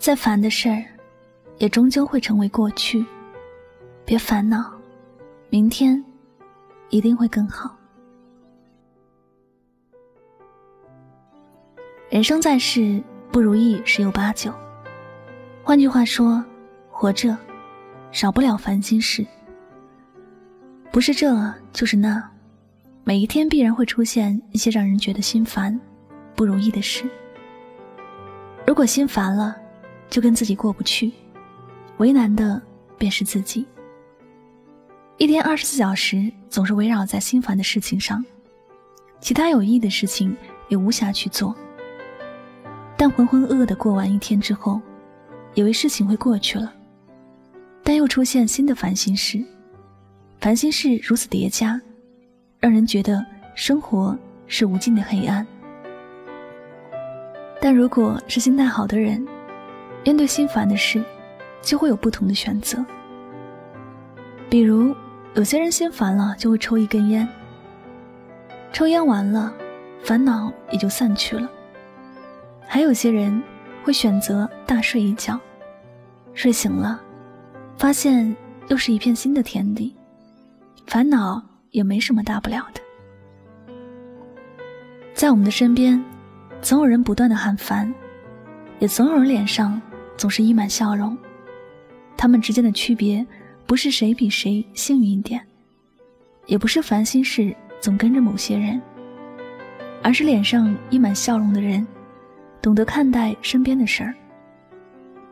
再烦的事儿，也终究会成为过去。别烦恼，明天一定会更好。人生在世，不如意十有八九。换句话说，活着少不了烦心事。不是这就是那，每一天必然会出现一些让人觉得心烦、不如意的事。如果心烦了，就跟自己过不去，为难的便是自己。一天二十四小时总是围绕在心烦的事情上，其他有意义的事情也无暇去做。但浑浑噩噩的过完一天之后，以为事情会过去了，但又出现新的烦心事。烦心事如此叠加，让人觉得生活是无尽的黑暗。但如果是心态好的人，面对心烦的事，就会有不同的选择。比如，有些人心烦了就会抽一根烟，抽烟完了，烦恼也就散去了。还有些人会选择大睡一觉，睡醒了，发现又是一片新的天地。烦恼也没什么大不了的，在我们的身边，总有人不断的喊烦，也总有人脸上总是溢满笑容。他们之间的区别，不是谁比谁幸运一点，也不是烦心事总跟着某些人，而是脸上溢满笑容的人，懂得看待身边的事儿，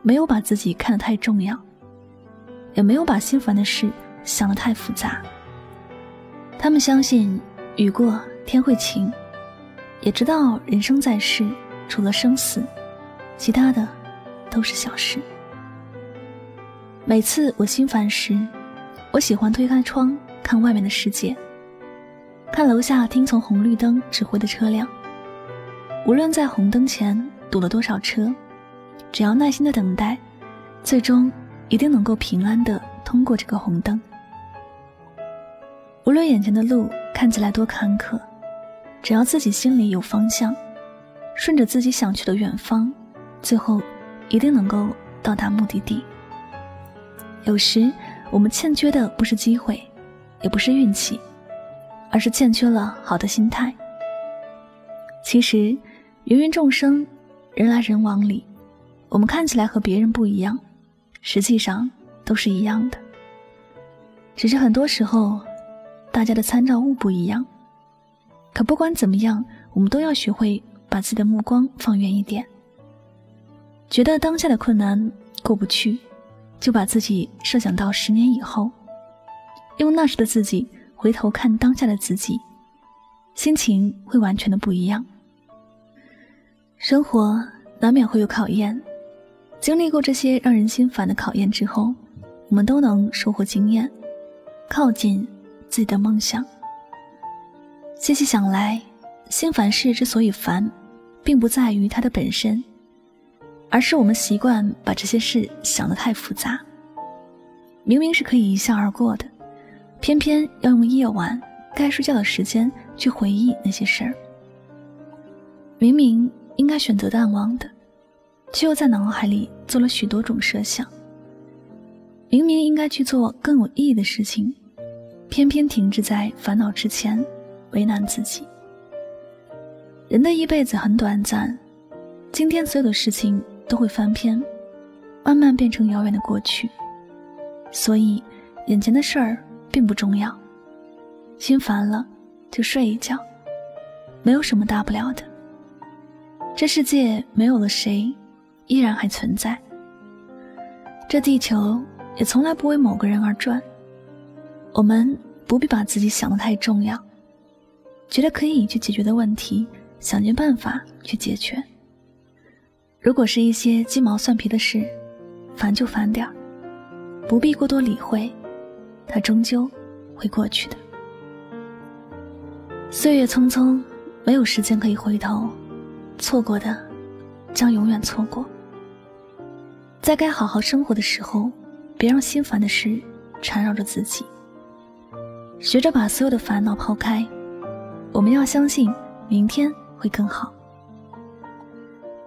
没有把自己看得太重要，也没有把心烦的事想得太复杂。他们相信雨过天会晴，也知道人生在世，除了生死，其他的都是小事。每次我心烦时，我喜欢推开窗看外面的世界，看楼下听从红绿灯指挥的车辆。无论在红灯前堵了多少车，只要耐心的等待，最终一定能够平安的通过这个红灯。无论眼前的路看起来多坎坷，只要自己心里有方向，顺着自己想去的远方，最后一定能够到达目的地。有时我们欠缺的不是机会，也不是运气，而是欠缺了好的心态。其实，芸芸众生，人来人往里，我们看起来和别人不一样，实际上都是一样的，只是很多时候。大家的参照物不一样，可不管怎么样，我们都要学会把自己的目光放远一点。觉得当下的困难过不去，就把自己设想到十年以后，用那时的自己回头看当下的自己，心情会完全的不一样。生活难免会有考验，经历过这些让人心烦的考验之后，我们都能收获经验，靠近。自己的梦想。细细想来，心烦事之所以烦，并不在于它的本身，而是我们习惯把这些事想得太复杂。明明是可以一笑而过的，偏偏要用夜晚该睡觉的时间去回忆那些事儿。明明应该选择淡忘的，却又在脑海里做了许多种设想。明明应该去做更有意义的事情。偏偏停滞在烦恼之前，为难自己。人的一辈子很短暂，今天所有的事情都会翻篇，慢慢变成遥远的过去。所以，眼前的事儿并不重要。心烦了，就睡一觉，没有什么大不了的。这世界没有了谁，依然还存在。这地球也从来不为某个人而转。我们不必把自己想得太重要，觉得可以去解决的问题，想尽办法去解决。如果是一些鸡毛蒜皮的事，烦就烦点儿，不必过多理会，它终究会过去的。岁月匆匆，没有时间可以回头，错过的将永远错过。在该好好生活的时候，别让心烦的事缠绕着自己。学着把所有的烦恼抛开，我们要相信明天会更好。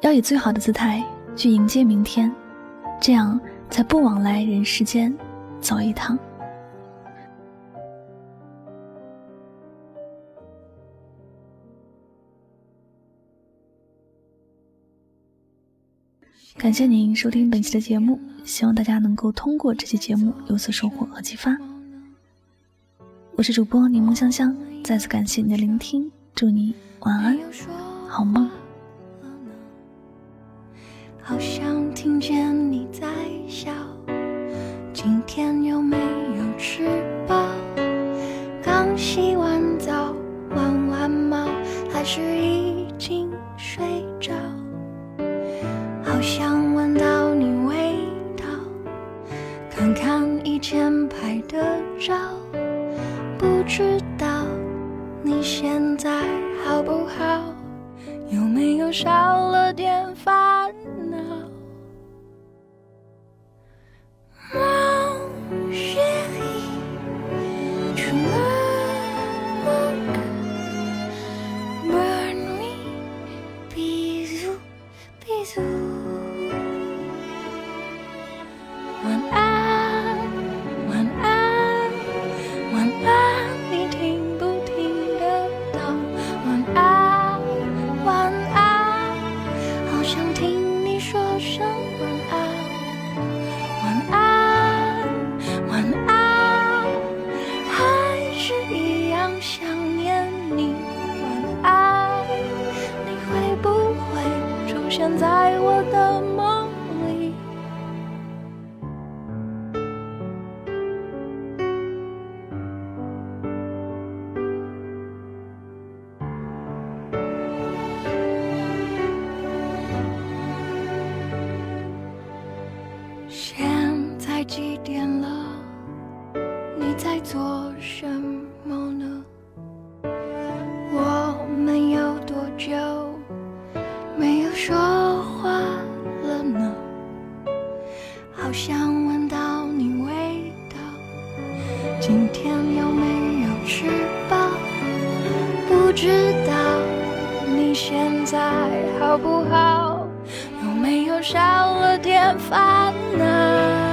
要以最好的姿态去迎接明天，这样才不枉来人世间走一趟。感谢您收听本期的节目，希望大家能够通过这期节目有所收获和启发。我是主播柠檬香香，再次感谢你的聆听，祝你晚安，好梦。听见你在笑，今天有没有吃饱？刚洗完澡，玩完猫，还是已经睡着？好想闻到你味道，看看以前拍的照，不知道你现在好不好？有没有少久没有说话了呢？好想闻到你味道，今天有没有吃饱？不知道你现在好不好？有没有少了点烦恼？